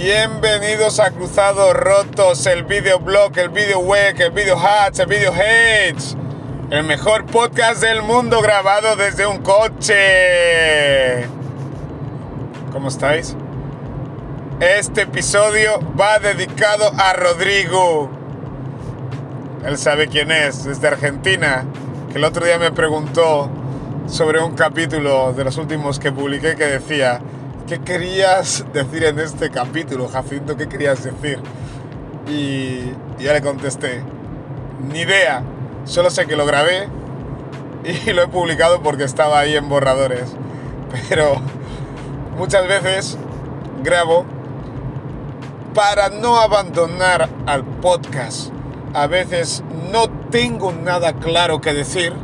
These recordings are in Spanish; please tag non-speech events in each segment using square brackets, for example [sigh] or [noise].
Bienvenidos a Cruzados Rotos, el videoblog, el video web, el video hats, el video hates. El mejor podcast del mundo grabado desde un coche. ¿Cómo estáis? Este episodio va dedicado a Rodrigo. Él sabe quién es, desde Argentina, que el otro día me preguntó sobre un capítulo de los últimos que publiqué que decía, ¿qué querías decir en este capítulo, Jacinto? ¿Qué querías decir? Y, ya le contesté, ni idea, solo sé que lo grabé y [laughs] lo he publicado porque estaba ahí en borradores. Pero muchas veces grabo para no abandonar al podcast. A veces no tengo nada claro que decir,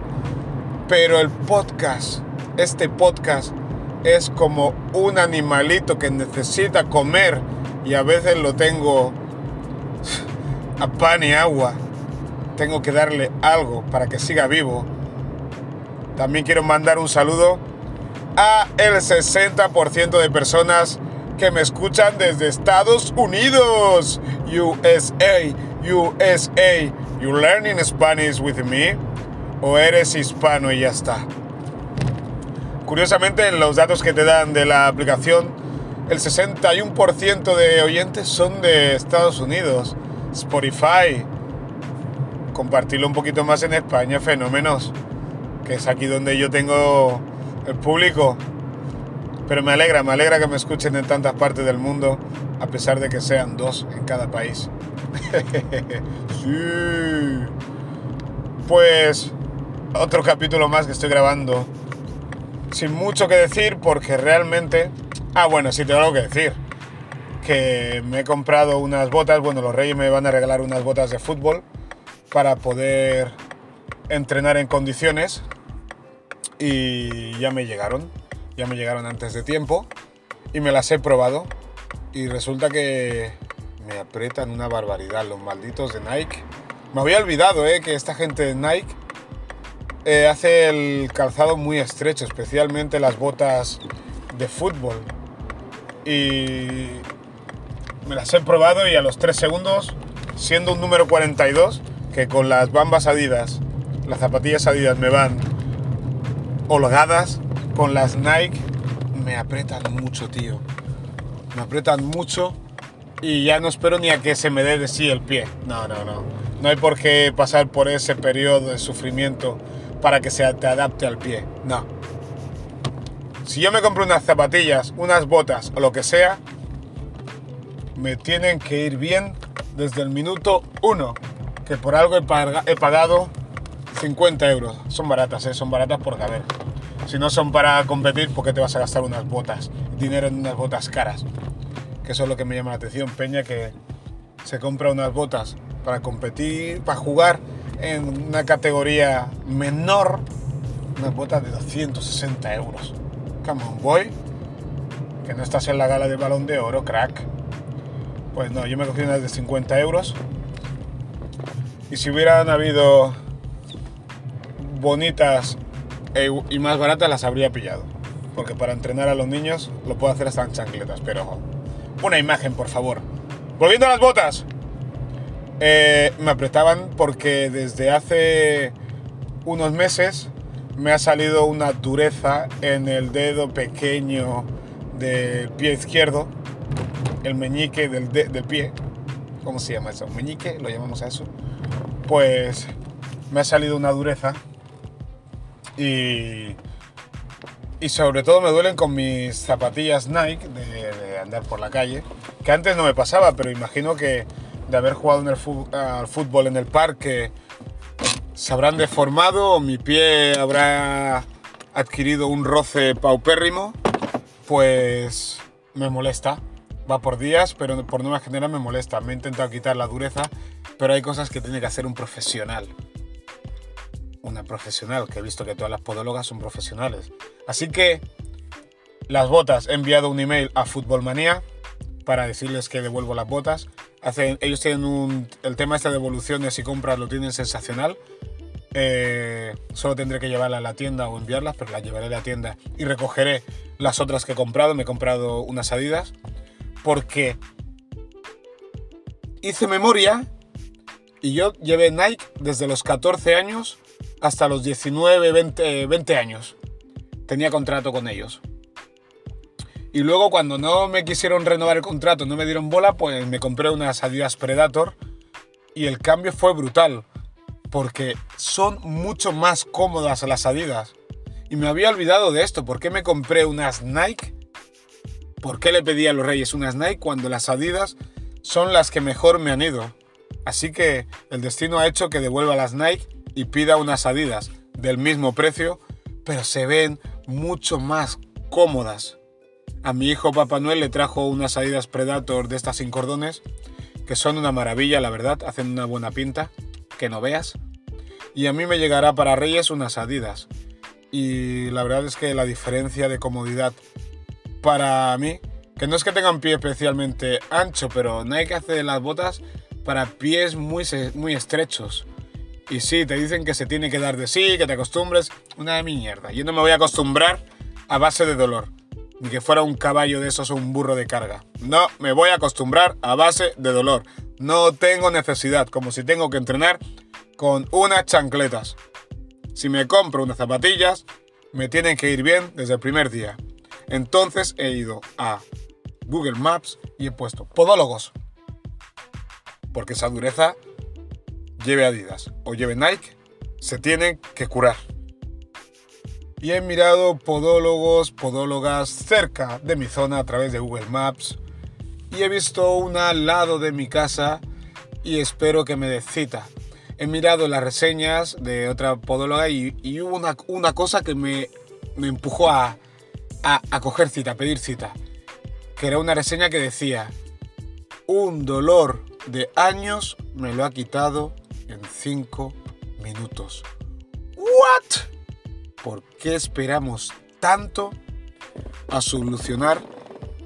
pero el podcast, este podcast, es como un animalito que necesita comer y a veces lo tengo a pan y agua. Tengo que darle algo para que siga vivo. También quiero mandar un saludo a el 60% de personas que me escuchan desde Estados Unidos. USA, USA. You learning Spanish with me? ¿O eres hispano y ya está? Curiosamente, en los datos que te dan de la aplicación, el 61% de oyentes son de Estados Unidos. Spotify. Compartirlo un poquito más en España, fenómenos. Que es aquí donde yo tengo el público. Pero me alegra, me alegra que me escuchen en tantas partes del mundo, a pesar de que sean dos en cada país. [laughs] sí. Pues otro capítulo más que estoy grabando sin mucho que decir porque realmente... Ah, bueno, sí tengo algo que decir. Que me he comprado unas botas, bueno, los Reyes me van a regalar unas botas de fútbol para poder entrenar en condiciones y ya me llegaron, ya me llegaron antes de tiempo y me las he probado y resulta que me aprietan una barbaridad los malditos de Nike. Me había olvidado eh, que esta gente de Nike eh, hace el calzado muy estrecho, especialmente las botas de fútbol. Y me las he probado y a los 3 segundos, siendo un número 42, que con las bambas adidas, las zapatillas adidas me van holgadas, con las Nike me apretan mucho, tío. Me apretan mucho y ya no espero ni a que se me dé de sí el pie. No, no, no. No hay por qué pasar por ese periodo de sufrimiento para que se te adapte al pie. No. Si yo me compro unas zapatillas, unas botas o lo que sea, me tienen que ir bien desde el minuto 1, que por algo he, pagado 50 euros. Son baratas, ¿eh? son baratas porque a ver, si no son para competir, ¿por qué te vas a gastar unas botas? Dinero en unas botas caras. Que eso es lo que me llama la atención, Peña, que se compra unas botas para competir, para jugar en una categoría menor unas botas de 260 euros. Come on, boy. Que no estás en la gala del balón de oro, crack. Pues no, yo me cogí unas de 50 euros. Y si hubieran habido bonitas e y más baratas, las habría pillado. Porque para entrenar a los niños lo puedo hacer hasta en chancletas. Pero una imagen, por favor. Volviendo a las botas. Eh, me apretaban porque desde hace unos meses me ha salido una dureza en el dedo pequeño del pie izquierdo, el meñique del, del pie. ¿Cómo se llama eso? Meñique, lo llamamos a eso. Pues me ha salido una dureza y, y sobre todo me duelen con mis zapatillas Nike de andar por la calle, que antes no me pasaba, pero imagino que de haber jugado en el al fútbol en el parque se habrán deformado mi pie habrá adquirido un roce paupérrimo, pues me molesta. Va por días, pero por nueva general me molesta. Me he intentado quitar la dureza, pero hay cosas que tiene que hacer un profesional. Una profesional, que he visto que todas las podólogas son profesionales. Así que las botas, he enviado un email a Futbolmanía para decirles que devuelvo las botas ellos tienen el tema este de devoluciones y compras lo tienen sensacional. Eh, solo tendré que llevarla a la tienda o enviarlas, pero las llevaré a la tienda y recogeré las otras que he comprado. Me he comprado unas Adidas porque hice memoria y yo llevé Nike desde los 14 años hasta los 19, 20, 20 años. Tenía contrato con ellos. Y luego cuando no me quisieron renovar el contrato, no me dieron bola, pues me compré unas Adidas Predator y el cambio fue brutal, porque son mucho más cómodas las Adidas. Y me había olvidado de esto, ¿por qué me compré unas Nike? ¿Por qué le pedí a los Reyes unas Nike cuando las Adidas son las que mejor me han ido? Así que el destino ha hecho que devuelva las Nike y pida unas Adidas del mismo precio, pero se ven mucho más cómodas. A mi hijo Papá Noel le trajo unas Adidas Predator de estas sin cordones, que son una maravilla, la verdad, hacen una buena pinta, que no veas. Y a mí me llegará para Reyes unas Adidas. Y la verdad es que la diferencia de comodidad para mí, que no es que tengan pie especialmente ancho, pero no hay que hacer las botas para pies muy, muy estrechos. Y sí, te dicen que se tiene que dar de sí, que te acostumbres, una mierda. Yo no me voy a acostumbrar a base de dolor ni que fuera un caballo de esos o un burro de carga. No, me voy a acostumbrar a base de dolor. No tengo necesidad, como si tengo que entrenar con unas chancletas. Si me compro unas zapatillas, me tienen que ir bien desde el primer día. Entonces he ido a Google Maps y he puesto podólogos. Porque esa dureza, lleve Adidas o lleve Nike, se tiene que curar y he mirado podólogos, podólogas cerca de mi zona a través de Google Maps y he visto una al lado de mi casa y espero que me dé cita. He mirado las reseñas de otra podóloga y, hubo una, una, cosa que me, me empujó a, a, a coger cita, a pedir cita. Que era una reseña que decía, un dolor de años me lo ha quitado en 5 minutos. ¿What? ¿Por qué esperamos tanto a solucionar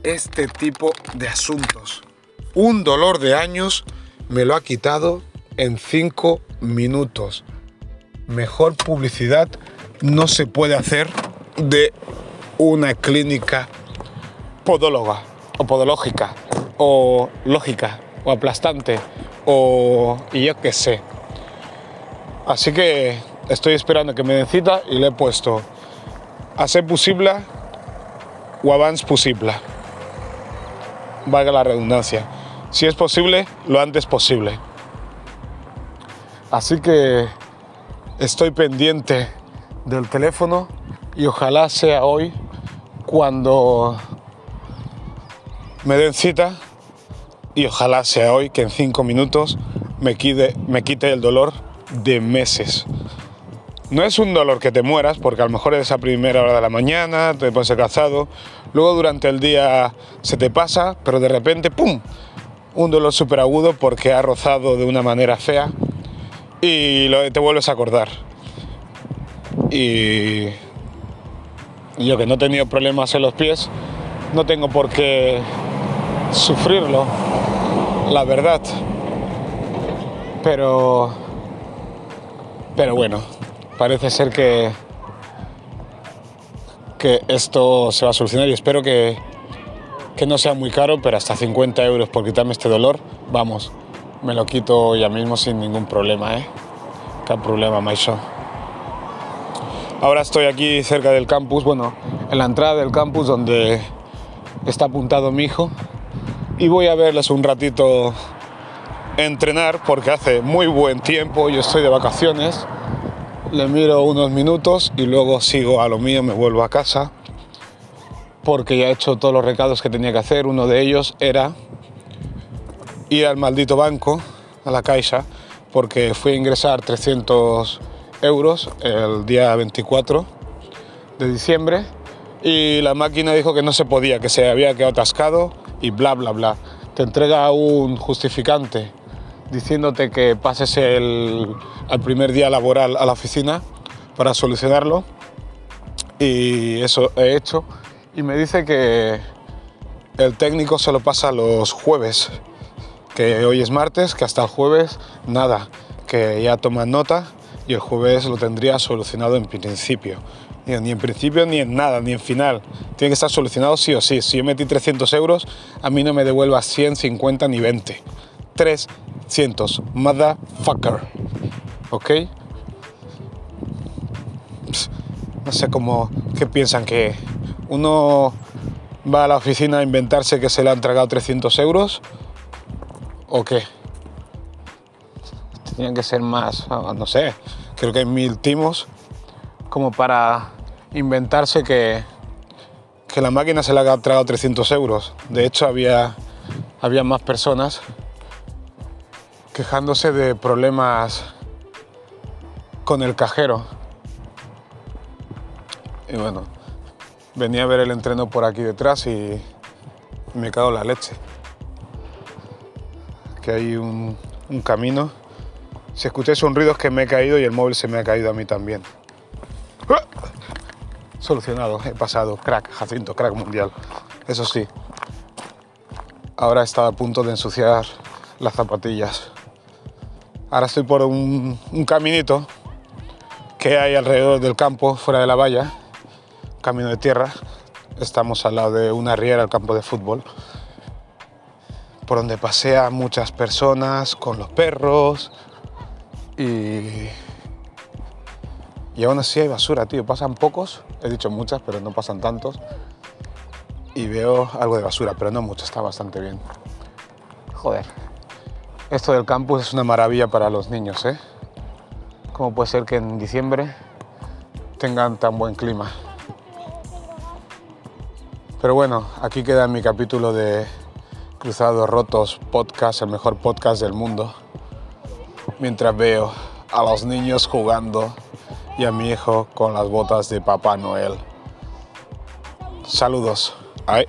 este tipo de asuntos? Un dolor de años me lo ha quitado en 5 minutos. Mejor publicidad no se puede hacer de una clínica podóloga o podológica o lógica o aplastante o yo qué sé. Así que estoy esperando que me den cita y le he puesto a ser posible o avance posible. Valga la redundancia. Si es posible, lo antes posible. Así que estoy pendiente del teléfono y ojalá sea hoy cuando me den cita y ojalá sea hoy que en cinco minutos me quite, me quite el dolor de meses. No es un dolor que te mueras, porque a lo mejor es a primera hora de la mañana, te pones cansado, luego durante el día se te pasa, pero de repente, ¡pum! Un dolor súper agudo porque ha rozado de una manera fea y te vuelves a acordar. Y yo que no he tenido problemas en los pies, no tengo por qué sufrirlo, la verdad. Pero, pero bueno, parece ser que, que esto se va a solucionar y espero que, que no sea muy caro, pero hasta 50 euros por quitarme este dolor, vamos, me lo quito ya mismo sin ningún problema, ¿eh? ¿Qué problema, Maisho? Ahora estoy aquí cerca del campus, bueno, en la entrada del campus donde está apuntado mi hijo y voy a verles un ratito entrenar porque hace muy buen tiempo, yo estoy de vacaciones le miro unos minutos y luego sigo a lo mío, me vuelvo a casa porque ya he hecho todos los recados que tenía que hacer. Uno de ellos era ir al maldito banco, a la caixa, porque fui a ingresar 300 euros el día 24 de diciembre y la máquina dijo que no se podía, que se había quedado atascado y bla, bla, bla. Te entrega un justificante diciéndote que pases el, primer día laboral a la oficina para solucionarlo. Y eso he hecho. Y me dice que el técnico se lo pasa los jueves, que hoy es martes, que hasta el jueves nada, que ya toman nota y el jueves lo tendría solucionado en principio. Ni en principio ni en nada, ni en final. Tiene que estar solucionado sí o sí. Si yo metí 300 euros, a mí no me devuelva 100, 50 ni 20 300, motherfucker. ¿Ok? No sé cómo, qué piensan que uno va a la oficina a inventarse que se le han tragado 300 euros o qué. Tenían que ser más, ah, no sé, creo que hay mil timos como para inventarse que, que la máquina se le ha tragado 300 euros. De hecho, había, había más personas quejándose de problemas con el cajero. Y bueno, venía a ver el entreno por aquí detrás y me cago en la leche. Que hay un, camino. Si escucháis un ruido es que me he caído y el móvil se me ha caído a mí también. ¡Ah! Solucionado, he pasado, crack, Jacinto, crack mundial. Eso sí, ahora estaba a punto de ensuciar las zapatillas. Ahora estoy por un, caminito que hay alrededor del campo, fuera de la valla, camino de tierra. Estamos al lado de una riera, el campo de fútbol, por donde pasean muchas personas con los perros y y aún así hay basura, tío. Pasan pocos, he dicho muchas, pero no pasan tantos. Y veo algo de basura, pero no mucho, está bastante bien. Joder. Esto del campus es una maravilla para los niños, ¿eh? ¿Cómo puede ser que en diciembre tengan tan buen clima? Pero bueno, aquí queda mi capítulo de Cruzados Rotos Podcast, el mejor podcast del mundo. Mientras veo a los niños jugando y a mi hijo con las botas de Papá Noel. Saludos. Ay.